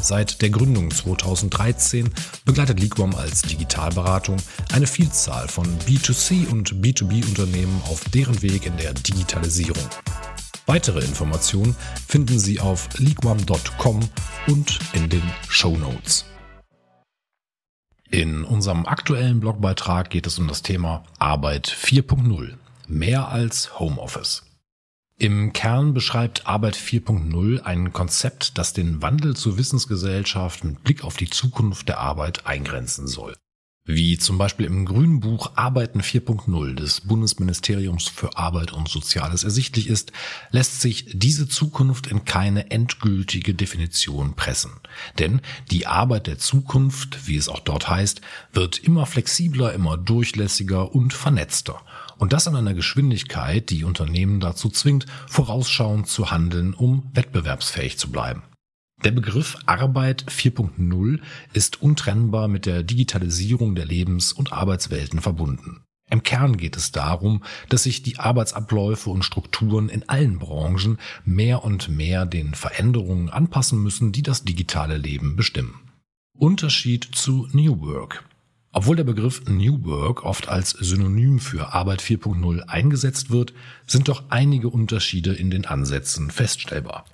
Seit der Gründung 2013 begleitet Liquam als Digitalberatung eine Vielzahl von B2C und B2B-Unternehmen auf deren Weg in der Digitalisierung. Weitere Informationen finden Sie auf liquam.com und in den Show Notes. In unserem aktuellen Blogbeitrag geht es um das Thema Arbeit 4.0. Mehr als Homeoffice. Im Kern beschreibt Arbeit 4.0 ein Konzept, das den Wandel zur Wissensgesellschaft mit Blick auf die Zukunft der Arbeit eingrenzen soll. Wie zum Beispiel im Grünen Buch Arbeiten 4.0 des Bundesministeriums für Arbeit und Soziales ersichtlich ist, lässt sich diese Zukunft in keine endgültige Definition pressen. Denn die Arbeit der Zukunft, wie es auch dort heißt, wird immer flexibler, immer durchlässiger und vernetzter. Und das in einer Geschwindigkeit, die Unternehmen dazu zwingt, vorausschauend zu handeln, um wettbewerbsfähig zu bleiben. Der Begriff Arbeit 4.0 ist untrennbar mit der Digitalisierung der Lebens- und Arbeitswelten verbunden. Im Kern geht es darum, dass sich die Arbeitsabläufe und Strukturen in allen Branchen mehr und mehr den Veränderungen anpassen müssen, die das digitale Leben bestimmen. Unterschied zu New Work. Obwohl der Begriff New Work oft als Synonym für Arbeit 4.0 eingesetzt wird, sind doch einige Unterschiede in den Ansätzen feststellbar.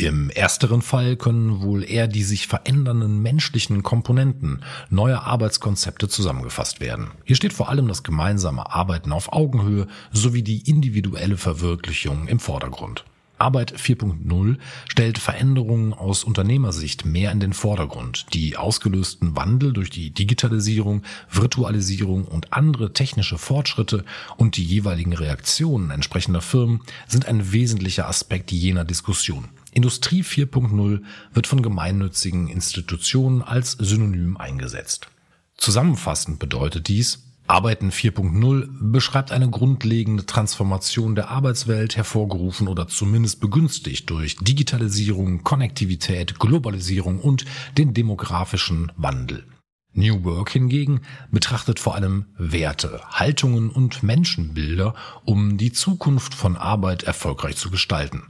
Im ersteren Fall können wohl eher die sich verändernden menschlichen Komponenten neuer Arbeitskonzepte zusammengefasst werden. Hier steht vor allem das gemeinsame Arbeiten auf Augenhöhe sowie die individuelle Verwirklichung im Vordergrund. Arbeit 4.0 stellt Veränderungen aus Unternehmersicht mehr in den Vordergrund. Die ausgelösten Wandel durch die Digitalisierung, Virtualisierung und andere technische Fortschritte und die jeweiligen Reaktionen entsprechender Firmen sind ein wesentlicher Aspekt jener Diskussion. Industrie 4.0 wird von gemeinnützigen Institutionen als Synonym eingesetzt. Zusammenfassend bedeutet dies, Arbeiten 4.0 beschreibt eine grundlegende Transformation der Arbeitswelt, hervorgerufen oder zumindest begünstigt durch Digitalisierung, Konnektivität, Globalisierung und den demografischen Wandel. New Work hingegen betrachtet vor allem Werte, Haltungen und Menschenbilder, um die Zukunft von Arbeit erfolgreich zu gestalten.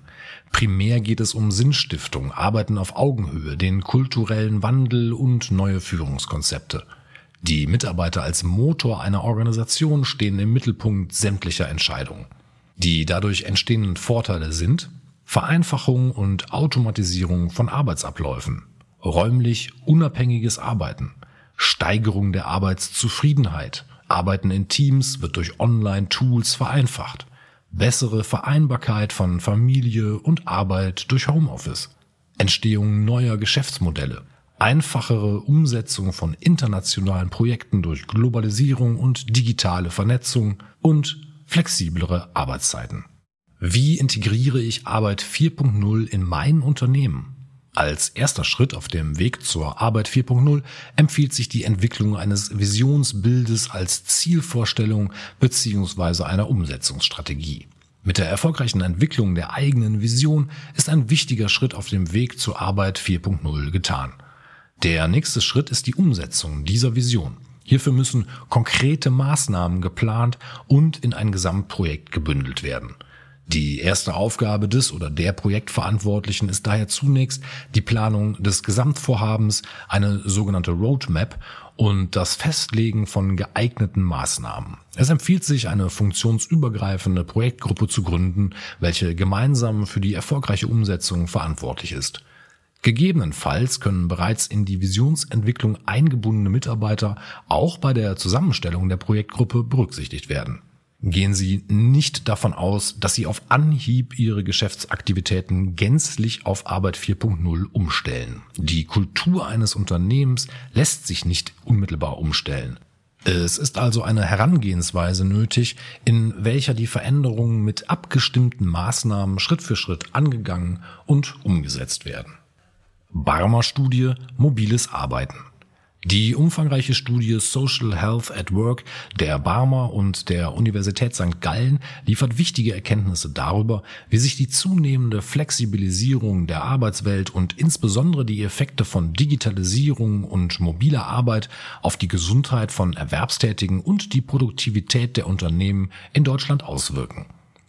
Primär geht es um Sinnstiftung, Arbeiten auf Augenhöhe, den kulturellen Wandel und neue Führungskonzepte. Die Mitarbeiter als Motor einer Organisation stehen im Mittelpunkt sämtlicher Entscheidungen. Die dadurch entstehenden Vorteile sind Vereinfachung und Automatisierung von Arbeitsabläufen, räumlich unabhängiges Arbeiten, Steigerung der Arbeitszufriedenheit, Arbeiten in Teams wird durch Online-Tools vereinfacht, bessere Vereinbarkeit von Familie und Arbeit durch Homeoffice, Entstehung neuer Geschäftsmodelle, einfachere Umsetzung von internationalen Projekten durch Globalisierung und digitale Vernetzung und flexiblere Arbeitszeiten. Wie integriere ich Arbeit 4.0 in mein Unternehmen? Als erster Schritt auf dem Weg zur Arbeit 4.0 empfiehlt sich die Entwicklung eines Visionsbildes als Zielvorstellung bzw. einer Umsetzungsstrategie. Mit der erfolgreichen Entwicklung der eigenen Vision ist ein wichtiger Schritt auf dem Weg zur Arbeit 4.0 getan. Der nächste Schritt ist die Umsetzung dieser Vision. Hierfür müssen konkrete Maßnahmen geplant und in ein Gesamtprojekt gebündelt werden. Die erste Aufgabe des oder der Projektverantwortlichen ist daher zunächst die Planung des Gesamtvorhabens, eine sogenannte Roadmap und das Festlegen von geeigneten Maßnahmen. Es empfiehlt sich, eine funktionsübergreifende Projektgruppe zu gründen, welche gemeinsam für die erfolgreiche Umsetzung verantwortlich ist. Gegebenenfalls können bereits in die Visionsentwicklung eingebundene Mitarbeiter auch bei der Zusammenstellung der Projektgruppe berücksichtigt werden. Gehen Sie nicht davon aus, dass Sie auf Anhieb Ihre Geschäftsaktivitäten gänzlich auf Arbeit 4.0 umstellen. Die Kultur eines Unternehmens lässt sich nicht unmittelbar umstellen. Es ist also eine Herangehensweise nötig, in welcher die Veränderungen mit abgestimmten Maßnahmen Schritt für Schritt angegangen und umgesetzt werden. Barmer Studie Mobiles Arbeiten. Die umfangreiche Studie Social Health at Work der Barmer und der Universität St. Gallen liefert wichtige Erkenntnisse darüber, wie sich die zunehmende Flexibilisierung der Arbeitswelt und insbesondere die Effekte von Digitalisierung und mobiler Arbeit auf die Gesundheit von Erwerbstätigen und die Produktivität der Unternehmen in Deutschland auswirken.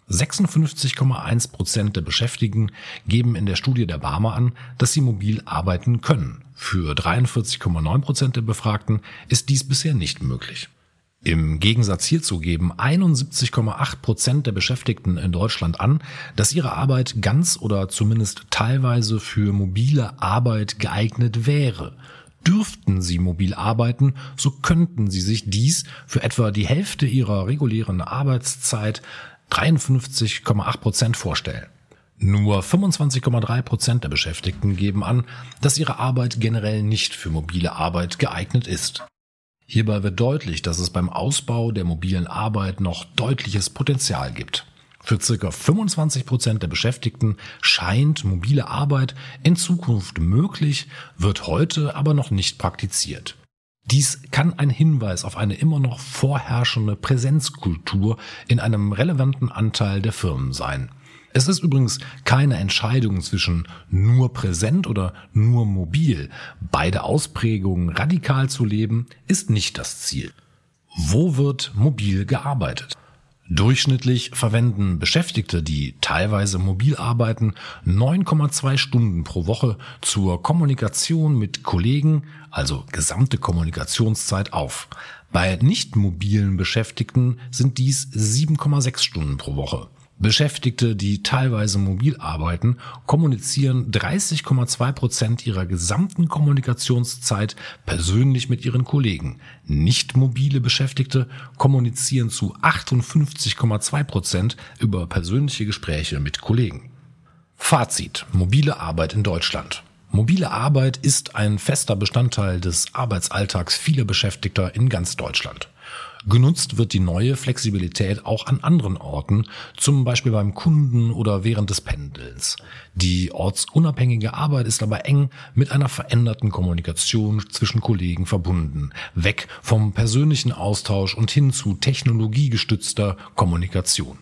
56,1 Prozent der Beschäftigten geben in der Studie der Barmer an, dass sie mobil arbeiten können. Für 43,9 Prozent der Befragten ist dies bisher nicht möglich. Im Gegensatz hierzu geben 71,8 Prozent der Beschäftigten in Deutschland an, dass ihre Arbeit ganz oder zumindest teilweise für mobile Arbeit geeignet wäre. Dürften sie mobil arbeiten, so könnten sie sich dies für etwa die Hälfte ihrer regulären Arbeitszeit 53,8 Prozent vorstellen. Nur 25,3 Prozent der Beschäftigten geben an, dass ihre Arbeit generell nicht für mobile Arbeit geeignet ist. Hierbei wird deutlich, dass es beim Ausbau der mobilen Arbeit noch deutliches Potenzial gibt. Für circa 25 Prozent der Beschäftigten scheint mobile Arbeit in Zukunft möglich, wird heute aber noch nicht praktiziert. Dies kann ein Hinweis auf eine immer noch vorherrschende Präsenzkultur in einem relevanten Anteil der Firmen sein. Es ist übrigens keine Entscheidung zwischen nur präsent oder nur mobil. Beide Ausprägungen radikal zu leben, ist nicht das Ziel. Wo wird mobil gearbeitet? Durchschnittlich verwenden Beschäftigte, die teilweise mobil arbeiten, 9,2 Stunden pro Woche zur Kommunikation mit Kollegen, also gesamte Kommunikationszeit auf. Bei nicht mobilen Beschäftigten sind dies 7,6 Stunden pro Woche. Beschäftigte, die teilweise mobil arbeiten, kommunizieren 30,2 Prozent ihrer gesamten Kommunikationszeit persönlich mit ihren Kollegen. Nicht mobile Beschäftigte kommunizieren zu 58,2 Prozent über persönliche Gespräche mit Kollegen. Fazit. Mobile Arbeit in Deutschland. Mobile Arbeit ist ein fester Bestandteil des Arbeitsalltags vieler Beschäftigter in ganz Deutschland. Genutzt wird die neue Flexibilität auch an anderen Orten, zum Beispiel beim Kunden oder während des Pendelns. Die ortsunabhängige Arbeit ist aber eng mit einer veränderten Kommunikation zwischen Kollegen verbunden, weg vom persönlichen Austausch und hin zu technologiegestützter Kommunikation.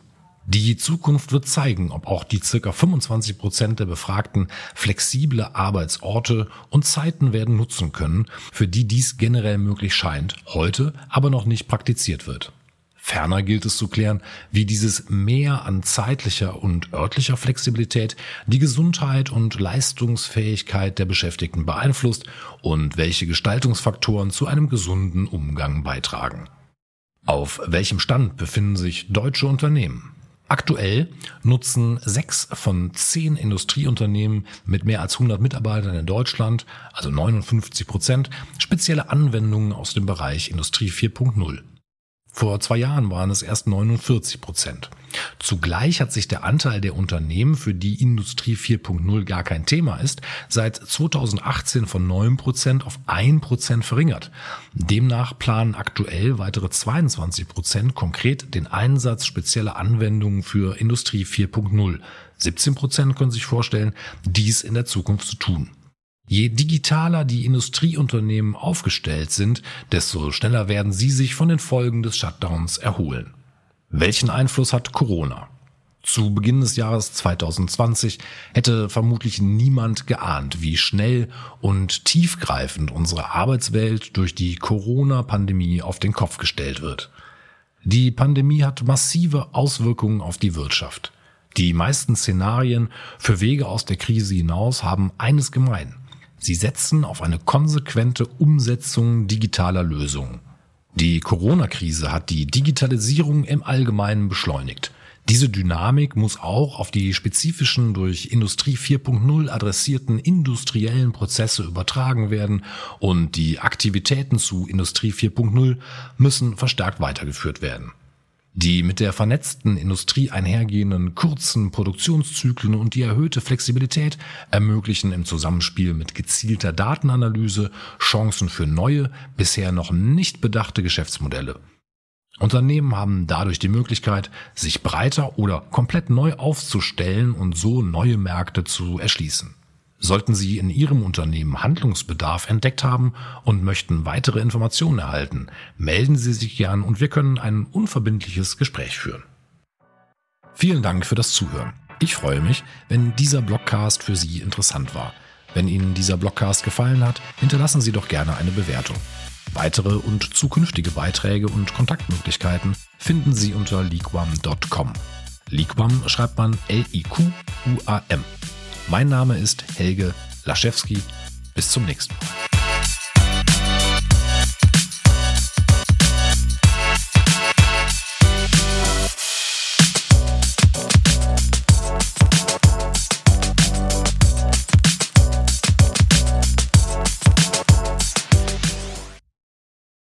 Die Zukunft wird zeigen, ob auch die circa 25 Prozent der Befragten flexible Arbeitsorte und Zeiten werden nutzen können, für die dies generell möglich scheint, heute aber noch nicht praktiziert wird. Ferner gilt es zu klären, wie dieses Mehr an zeitlicher und örtlicher Flexibilität die Gesundheit und Leistungsfähigkeit der Beschäftigten beeinflusst und welche Gestaltungsfaktoren zu einem gesunden Umgang beitragen. Auf welchem Stand befinden sich deutsche Unternehmen? Aktuell nutzen sechs von zehn Industrieunternehmen mit mehr als 100 Mitarbeitern in Deutschland, also 59 Prozent, spezielle Anwendungen aus dem Bereich Industrie 4.0. Vor zwei Jahren waren es erst 49 Prozent. Zugleich hat sich der Anteil der Unternehmen, für die Industrie 4.0 gar kein Thema ist, seit 2018 von 9 Prozent auf 1 Prozent verringert. Demnach planen aktuell weitere 22 Prozent konkret den Einsatz spezieller Anwendungen für Industrie 4.0. 17 Prozent können sich vorstellen, dies in der Zukunft zu tun. Je digitaler die Industrieunternehmen aufgestellt sind, desto schneller werden sie sich von den Folgen des Shutdowns erholen. Welchen Einfluss hat Corona? Zu Beginn des Jahres 2020 hätte vermutlich niemand geahnt, wie schnell und tiefgreifend unsere Arbeitswelt durch die Corona-Pandemie auf den Kopf gestellt wird. Die Pandemie hat massive Auswirkungen auf die Wirtschaft. Die meisten Szenarien für Wege aus der Krise hinaus haben eines gemein. Sie setzen auf eine konsequente Umsetzung digitaler Lösungen. Die Corona-Krise hat die Digitalisierung im Allgemeinen beschleunigt. Diese Dynamik muss auch auf die spezifischen durch Industrie 4.0 adressierten industriellen Prozesse übertragen werden und die Aktivitäten zu Industrie 4.0 müssen verstärkt weitergeführt werden. Die mit der vernetzten Industrie einhergehenden kurzen Produktionszyklen und die erhöhte Flexibilität ermöglichen im Zusammenspiel mit gezielter Datenanalyse Chancen für neue, bisher noch nicht bedachte Geschäftsmodelle. Unternehmen haben dadurch die Möglichkeit, sich breiter oder komplett neu aufzustellen und so neue Märkte zu erschließen. Sollten Sie in Ihrem Unternehmen Handlungsbedarf entdeckt haben und möchten weitere Informationen erhalten, melden Sie sich gern und wir können ein unverbindliches Gespräch führen. Vielen Dank für das Zuhören. Ich freue mich, wenn dieser Blogcast für Sie interessant war. Wenn Ihnen dieser Blogcast gefallen hat, hinterlassen Sie doch gerne eine Bewertung. Weitere und zukünftige Beiträge und Kontaktmöglichkeiten finden Sie unter liquam.com. Liquam schreibt man L-I-Q-U-A-M. Mein Name ist Helge Laschewski. Bis zum nächsten Mal.